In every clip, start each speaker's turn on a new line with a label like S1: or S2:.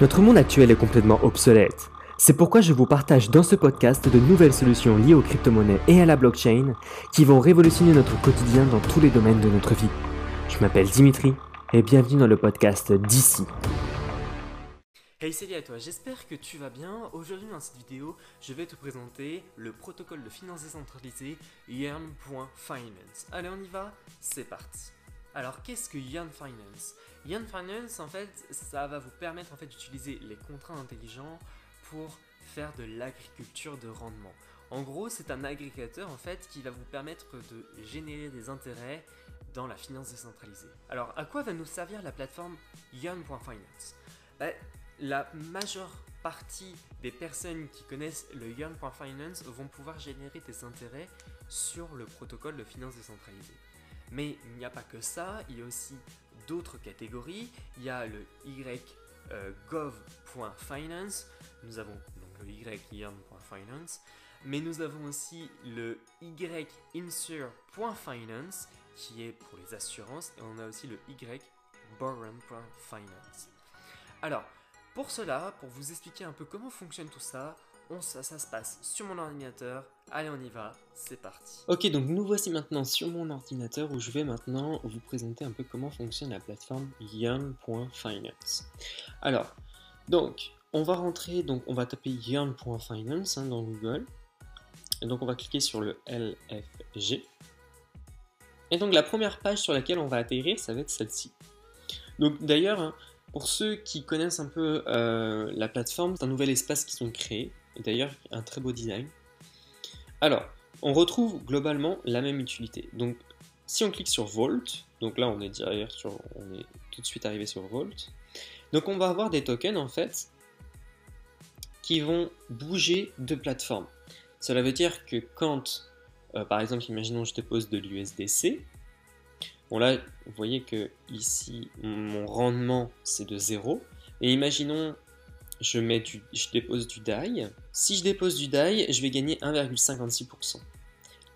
S1: Notre monde actuel est complètement obsolète. C'est pourquoi je vous partage dans ce podcast de nouvelles solutions liées aux crypto-monnaies et à la blockchain qui vont révolutionner notre quotidien dans tous les domaines de notre vie. Je m'appelle Dimitri et bienvenue dans le podcast d'ici.
S2: Hey salut à toi, j'espère que tu vas bien. Aujourd'hui dans cette vidéo, je vais te présenter le protocole de finance décentralisée Yearn.finance. Allez on y va, c'est parti. Alors qu'est-ce que Yearn Finance? Yearn Finance en fait, ça va vous permettre en fait d'utiliser les contrats intelligents pour faire de l'agriculture de rendement. En gros, c'est un agrégateur en fait qui va vous permettre de générer des intérêts dans la finance décentralisée. Alors, à quoi va nous servir la plateforme Yearn.finance bah, La majeure partie des personnes qui connaissent le Yearn.finance vont pouvoir générer des intérêts sur le protocole de finance décentralisée. Mais il n'y a pas que ça, il y a aussi d'autres catégories. Il y a le ygov.finance, nous avons donc le yearn.finance, mais nous avons aussi le yinsure.finance qui est pour les assurances et on a aussi le yborrow.finance. Alors, pour cela, pour vous expliquer un peu comment fonctionne tout ça, on, ça, se passe sur mon ordinateur. Allez, on y va, c'est parti.
S1: Ok, donc nous voici maintenant sur mon ordinateur où je vais maintenant vous présenter un peu comment fonctionne la plateforme Yearn.finance. Alors, donc, on va rentrer, donc on va taper Yearn.finance hein, dans Google. Et donc on va cliquer sur le LFG. Et donc la première page sur laquelle on va atterrir, ça va être celle-ci. Donc d'ailleurs, hein, pour ceux qui connaissent un peu euh, la plateforme, c'est un nouvel espace qu'ils ont créé. D'ailleurs, un très beau design. Alors, on retrouve globalement la même utilité. Donc, si on clique sur Vault, donc là on est derrière sur, on est tout de suite arrivé sur Vault. Donc on va avoir des tokens en fait qui vont bouger de plateforme. Cela veut dire que quand, euh, par exemple, imaginons je dépose de l'USDC, bon là, vous voyez que ici, mon rendement, c'est de 0, et imaginons, je, mets du, je dépose du DAI, si je dépose du DAI, je vais gagner 1,56%.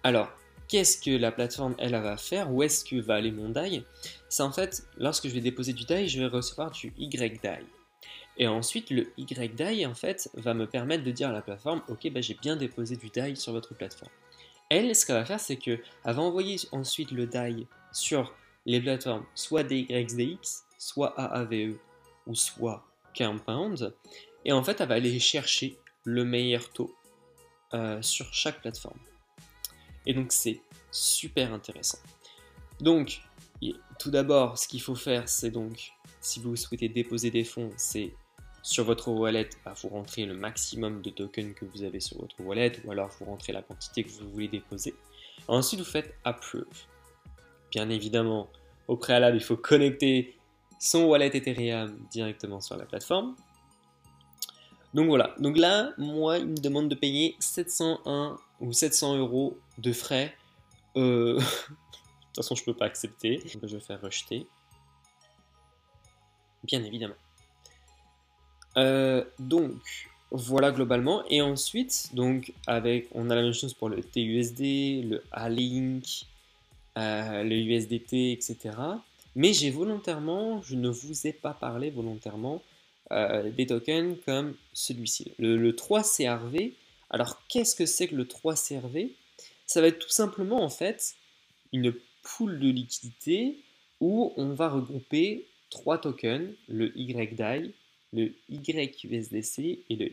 S1: Alors, qu'est-ce que la plateforme, elle, va faire? Où est-ce que va aller mon DAI C'est en fait, lorsque je vais déposer du DAI, je vais recevoir du YDAI. Et ensuite, le YDAI, en fait, va me permettre de dire à la plateforme, ok, bah, j'ai bien déposé du DAI sur votre plateforme. Elle, ce qu'elle va faire, c'est qu'elle va envoyer ensuite le DAI sur les plateformes soit DYDX, soit AAVE, ou soit Compound, et en fait, elle va aller chercher le meilleur taux euh, sur chaque plateforme. Et donc, c'est super intéressant. Donc, tout d'abord, ce qu'il faut faire, c'est donc, si vous souhaitez déposer des fonds, c'est sur votre wallet, bah, vous rentrez le maximum de tokens que vous avez sur votre wallet, ou alors vous rentrez la quantité que vous voulez déposer. Ensuite, vous faites Approve. Bien évidemment, au préalable, il faut connecter son wallet Ethereum directement sur la plateforme. Donc voilà, donc là, moi, il me demande de payer 701 ou 700 euros de frais. Euh, de toute façon, je ne peux pas accepter. je vais faire rejeter. Bien évidemment. Euh, donc voilà globalement. Et ensuite, donc avec, on a la même chose pour le TUSD, le A-Link, euh, le USDT, etc. Mais j'ai volontairement, je ne vous ai pas parlé volontairement euh, des tokens comme celui-ci, le, le 3CRV. Alors qu'est-ce que c'est que le 3CRV Ça va être tout simplement en fait une pool de liquidité où on va regrouper trois tokens, le YDAI, le YUSDC et le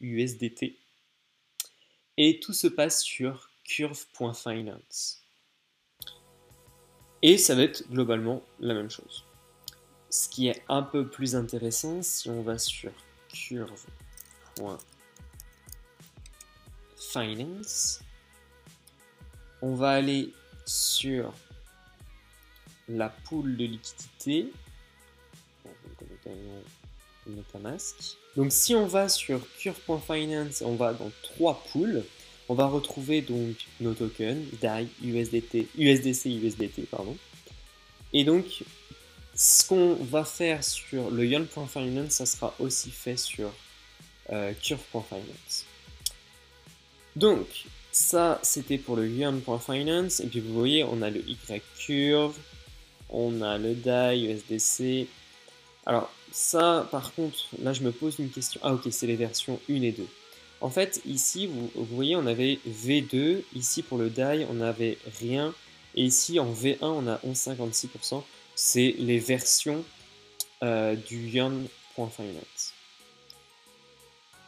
S1: YUSDT. Et tout se passe sur curve.finance. Et ça va être globalement la même chose. Ce qui est un peu plus intéressant, si on va sur curve.finance, on va aller sur la pool de liquidité. Donc si on va sur Curve.finance, on va dans trois pools, on va retrouver donc nos tokens, DAI, USDT, USDC, USDT, pardon. Et donc, ce qu'on va faire sur le Yon.finance, ça sera aussi fait sur euh, Curve.finance. Donc, ça, c'était pour le Yon.finance. Et puis, vous voyez, on a le Y Curve, on a le DAI, USDC, Alors, ça, par contre, là, je me pose une question. Ah, ok, c'est les versions 1 et 2. En fait, ici, vous, voyez, on avait V2. Ici, pour le die, on n'avait rien. Et ici, en V1, on a 11,56%. C'est les versions euh, du Yarn.finance.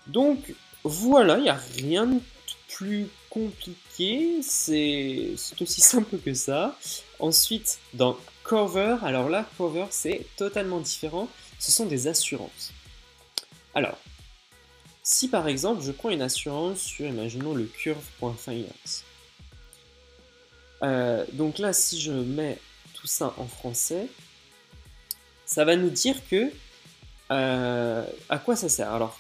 S1: Donc, voilà, il n'y a rien de plus compliqué. C'est aussi simple que ça. Ensuite, dans Cover, alors là, Cover, c'est totalement différent. Ce sont des assurances. Alors, si par exemple, je prends une assurance sur, imaginons, le curve.finance. Euh, donc là, si je mets tout ça en français, ça va nous dire que euh, à quoi ça sert? Alors,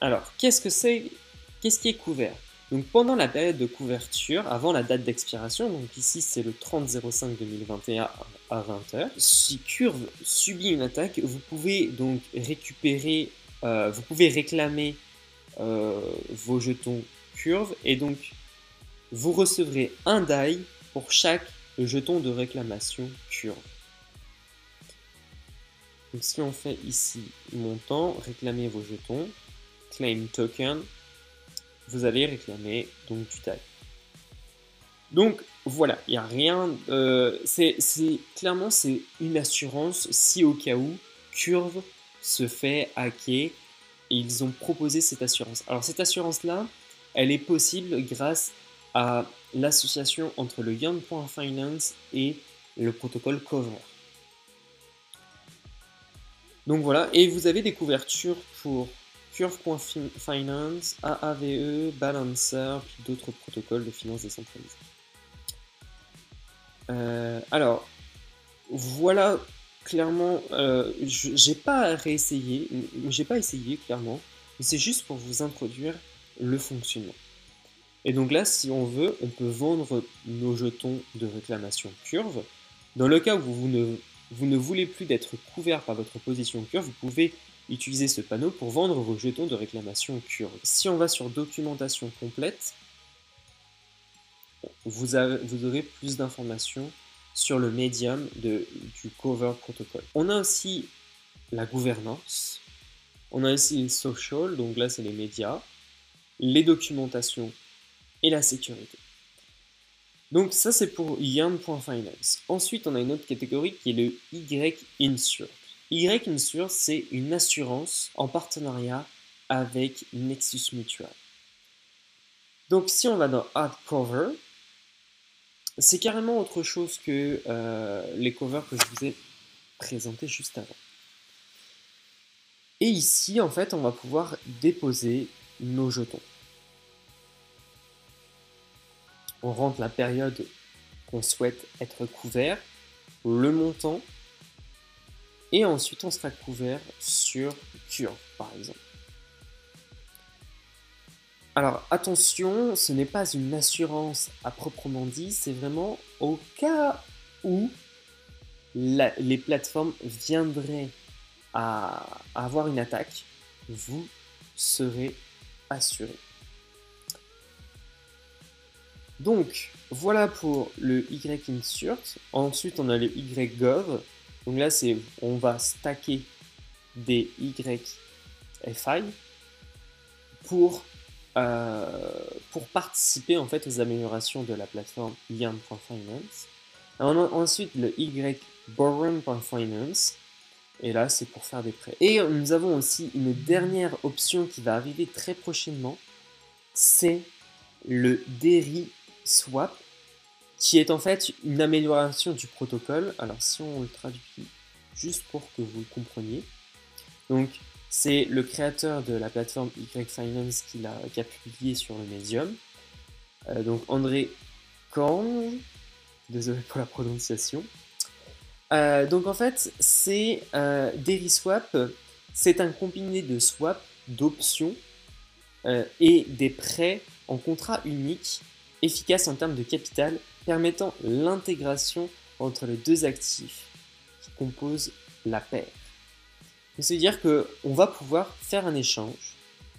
S1: alors qu'est-ce que c'est Qu'est-ce qui est couvert? Donc pendant la période de couverture, avant la date d'expiration, donc ici c'est le 30-05-2021 à 20h, si Curve subit une attaque, vous pouvez donc récupérer euh, vous pouvez réclamer euh, vos jetons curve et donc vous recevrez un die pour chaque jeton de réclamation curve. Donc si on fait ici montant, réclamer vos jetons, claim token, vous allez réclamer donc du die. Donc voilà, il n'y a rien. Euh, c'est clairement c'est une assurance si au cas où curve se fait hacker et ils ont proposé cette assurance. Alors cette assurance-là, elle est possible grâce à l'association entre le Young.finance et le protocole Cover. Donc voilà, et vous avez des couvertures pour Curve.finance, AAVE, Balancer, puis d'autres protocoles de finance décentralisée. Euh, alors, voilà clairement, euh, j'ai pas réessayé, j'ai pas essayé clairement, mais c'est juste pour vous introduire le fonctionnement. Et donc là, si on veut, on peut vendre nos jetons de réclamation curve. Dans le cas où vous ne, voulez plus d'être couvert par votre position curve, vous pouvez utiliser ce panneau pour vendre vos jetons de réclamation curve. Si on va sur documentation complète, vous aurez plus d'informations sur le médium du Cover Protocol. On a aussi la gouvernance, on a aussi les social, donc là c'est les médias, les documentations et la sécurité. Donc ça c'est pour Yarn.finance. Ensuite on a une autre catégorie qui est le Y-Insure. Y-Insure c'est une assurance en partenariat avec Nexus Mutual. Donc si on va dans Hardcover, c'est carrément autre chose que euh, les covers que je vous ai présentés juste avant. Et ici, en fait, on va pouvoir déposer nos jetons. On rentre la période qu'on souhaite être couvert, le montant, et ensuite on sera couvert sur Cure, par exemple. Alors attention, ce n'est pas une assurance à proprement dit, c'est vraiment au cas où les plateformes viendraient à, avoir une attaque, vous serez assuré. Donc voilà pour le Y-insert. Ensuite on a le Y-gov. Donc là c'est on va stacker des Y-FI pour euh, pour participer en fait aux améliorations de la plateforme a ensuite le Y. Et là, c'est pour faire des prêts. Et nous avons aussi une dernière option qui va arriver très prochainement. C'est le Deri Swap, qui est en fait une amélioration du protocole. Alors, si on le traduit juste pour que vous compreniez. Donc, c'est le créateur de la plateforme Y-Finance qui a, qui a publié sur le Medium. Euh, donc André Korn, désolé pour la prononciation. Euh, donc en fait, c'est euh, DeriSwap, c'est un combiné de swap, d'options euh, et des prêts en contrat unique, efficace en termes de capital, permettant l'intégration entre les deux actifs qui composent la paire. C'est-à-dire qu'on va pouvoir faire un échange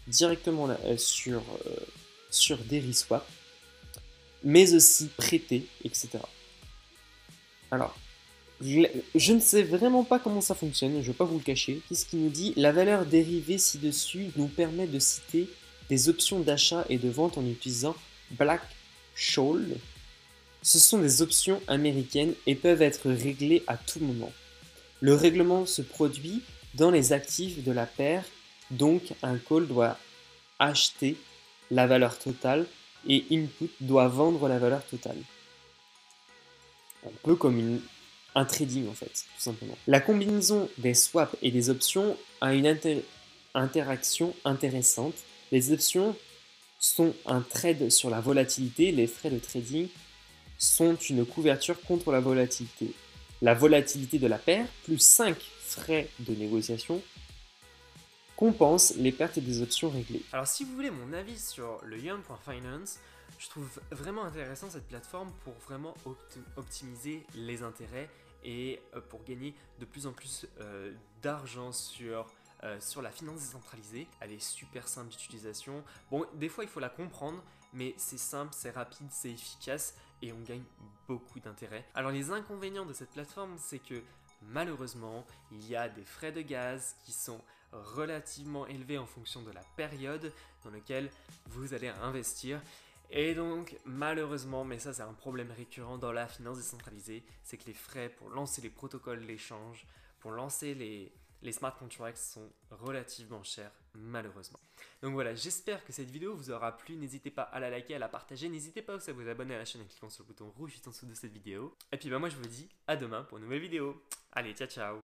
S1: directement euh, sur, euh, sur mais aussi prêter, etc. Alors, je ne sais vraiment pas comment ça fonctionne, je ne vais pas vous le cacher. Qu'est-ce qu'il nous dit La valeur dérivée ci-dessus nous permet de citer des options d'achat et de vente en utilisant Black Scholes. Ce sont des options américaines et peuvent être réglées à tout moment. Le règlement se produit dans les actifs de la paire, donc un call doit acheter la valeur totale et input doit vendre la valeur totale. Un peu comme un trading en fait, tout simplement. La combinaison des swaps et des options a une interaction intéressante. Les options sont un trade sur la volatilité, les frais de trading sont une couverture contre la volatilité. La volatilité de la paire, plus 5 frais de négociation, compense les pertes des options réglées.
S2: Alors si vous voulez mon avis sur le yuan.finance, je trouve vraiment intéressant cette plateforme pour vraiment optimiser les intérêts et euh, pour gagner de plus en plus euh, d'argent sur, euh, sur la finance décentralisée. Elle est super simple d'utilisation. Bon, des fois il faut la comprendre, mais c'est simple, c'est rapide, c'est efficace et on gagne beaucoup d'intérêt. Alors les inconvénients de cette plateforme, c'est que malheureusement, il y a des frais de gaz qui sont relativement élevés en fonction de la période dans laquelle vous allez investir. Et donc, malheureusement, mais ça c'est un problème récurrent dans la finance décentralisée, c'est que les frais pour lancer les protocoles d'échange, pour lancer les, les smart contracts sont relativement chers, malheureusement. Donc voilà, j'espère que cette vidéo vous aura plu. N'hésitez pas à la liker, à la partager. N'hésitez pas aussi à vous abonner à la chaîne en cliquant sur le bouton rouge juste en dessous de cette vidéo. Et puis bah moi je vous dis à demain pour une nouvelle vidéo. Allez, ciao ciao